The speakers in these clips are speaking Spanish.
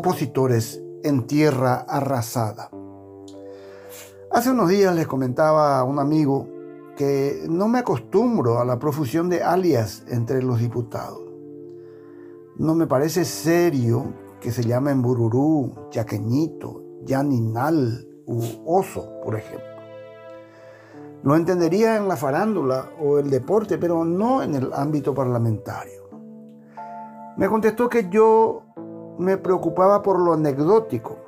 opositores en tierra arrasada. Hace unos días les comentaba a un amigo que no me acostumbro a la profusión de alias entre los diputados. No me parece serio que se llamen Bururú, Chaqueñito, Yaninal u Oso, por ejemplo. Lo entendería en la farándula o el deporte, pero no en el ámbito parlamentario. Me contestó que yo me preocupaba por lo anecdótico,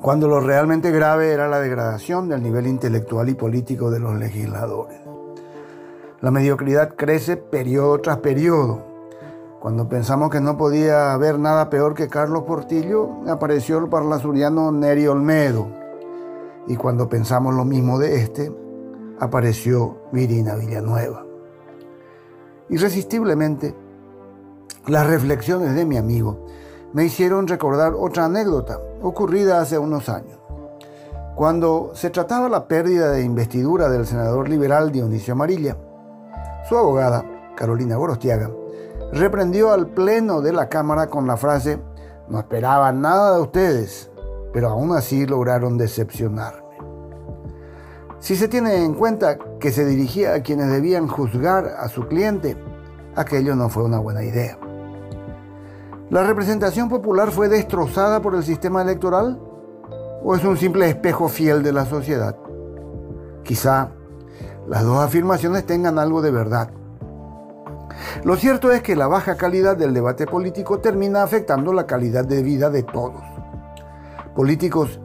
cuando lo realmente grave era la degradación del nivel intelectual y político de los legisladores. La mediocridad crece periodo tras periodo. Cuando pensamos que no podía haber nada peor que Carlos Portillo, apareció el parlasuriano Neri Olmedo. Y cuando pensamos lo mismo de este, apareció Virina Villanueva. Irresistiblemente, las reflexiones de mi amigo me hicieron recordar otra anécdota ocurrida hace unos años. Cuando se trataba la pérdida de investidura del senador liberal Dionisio Amarilla, su abogada, Carolina Gorostiaga, reprendió al pleno de la Cámara con la frase, no esperaba nada de ustedes, pero aún así lograron decepcionarme. Si se tiene en cuenta que se dirigía a quienes debían juzgar a su cliente, aquello no fue una buena idea. ¿La representación popular fue destrozada por el sistema electoral o es un simple espejo fiel de la sociedad? Quizá las dos afirmaciones tengan algo de verdad. Lo cierto es que la baja calidad del debate político termina afectando la calidad de vida de todos. Políticos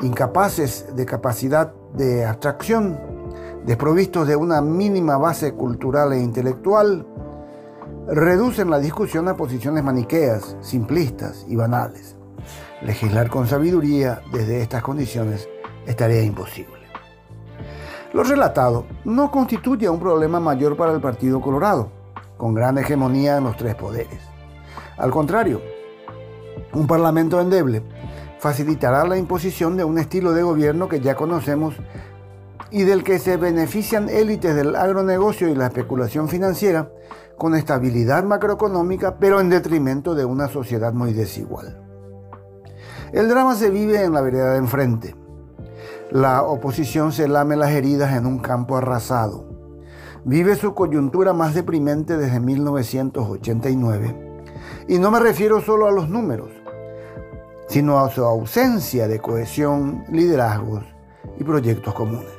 incapaces de capacidad de abstracción, desprovistos de una mínima base cultural e intelectual, reducen la discusión a posiciones maniqueas, simplistas y banales. Legislar con sabiduría desde estas condiciones estaría imposible. Lo relatado no constituye un problema mayor para el Partido Colorado, con gran hegemonía en los tres poderes. Al contrario, un parlamento endeble facilitará la imposición de un estilo de gobierno que ya conocemos y del que se benefician élites del agronegocio y la especulación financiera con estabilidad macroeconómica, pero en detrimento de una sociedad muy desigual. El drama se vive en la vereda de enfrente. La oposición se lame las heridas en un campo arrasado. Vive su coyuntura más deprimente desde 1989. Y no me refiero solo a los números, sino a su ausencia de cohesión, liderazgos y proyectos comunes.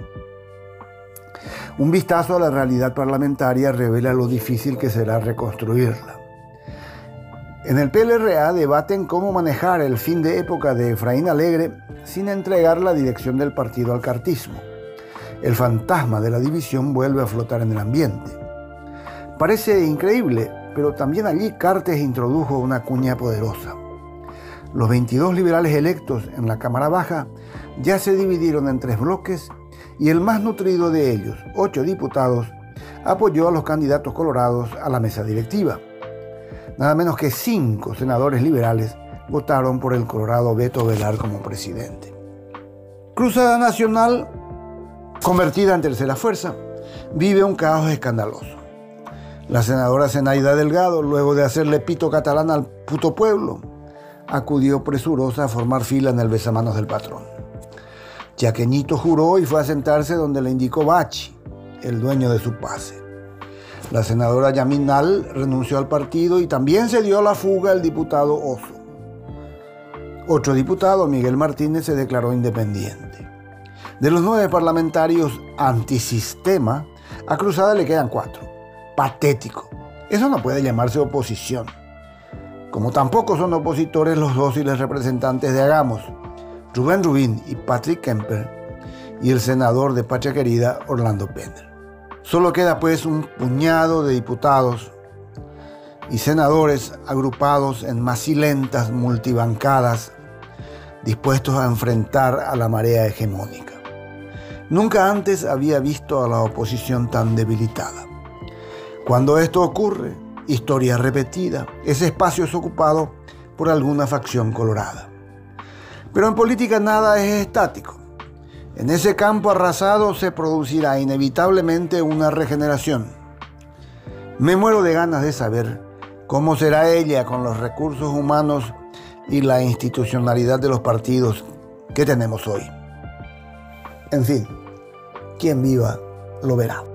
Un vistazo a la realidad parlamentaria revela lo difícil que será reconstruirla. En el PLRA debaten cómo manejar el fin de época de Efraín Alegre sin entregar la dirección del partido al cartismo. El fantasma de la división vuelve a flotar en el ambiente. Parece increíble, pero también allí Cartes introdujo una cuña poderosa. Los 22 liberales electos en la Cámara Baja ya se dividieron en tres bloques y el más nutrido de ellos, ocho diputados, apoyó a los candidatos colorados a la mesa directiva. Nada menos que cinco senadores liberales votaron por el colorado Beto Velar como presidente. Cruzada Nacional, convertida en tercera fuerza, vive un caos escandaloso. La senadora Zenaida Delgado, luego de hacerle pito catalán al puto pueblo, acudió presurosa a formar fila en el besamanos del patrón. Yaqueñito juró y fue a sentarse donde le indicó Bachi, el dueño de su pase. La senadora Yaminal renunció al partido y también se dio a la fuga el diputado Oso. Otro diputado, Miguel Martínez, se declaró independiente. De los nueve parlamentarios antisistema, a Cruzada le quedan cuatro. Patético. Eso no puede llamarse oposición. Como tampoco son opositores los dóciles representantes de Hagamos, Rubén Rubín y Patrick Kemper, y el senador de Patria Querida, Orlando Penner. Solo queda pues un puñado de diputados y senadores agrupados en macilentas multibancadas dispuestos a enfrentar a la marea hegemónica. Nunca antes había visto a la oposición tan debilitada. Cuando esto ocurre, historia repetida, ese espacio es ocupado por alguna facción colorada. Pero en política nada es estático. En ese campo arrasado se producirá inevitablemente una regeneración. Me muero de ganas de saber cómo será ella con los recursos humanos y la institucionalidad de los partidos que tenemos hoy. En fin, quien viva lo verá.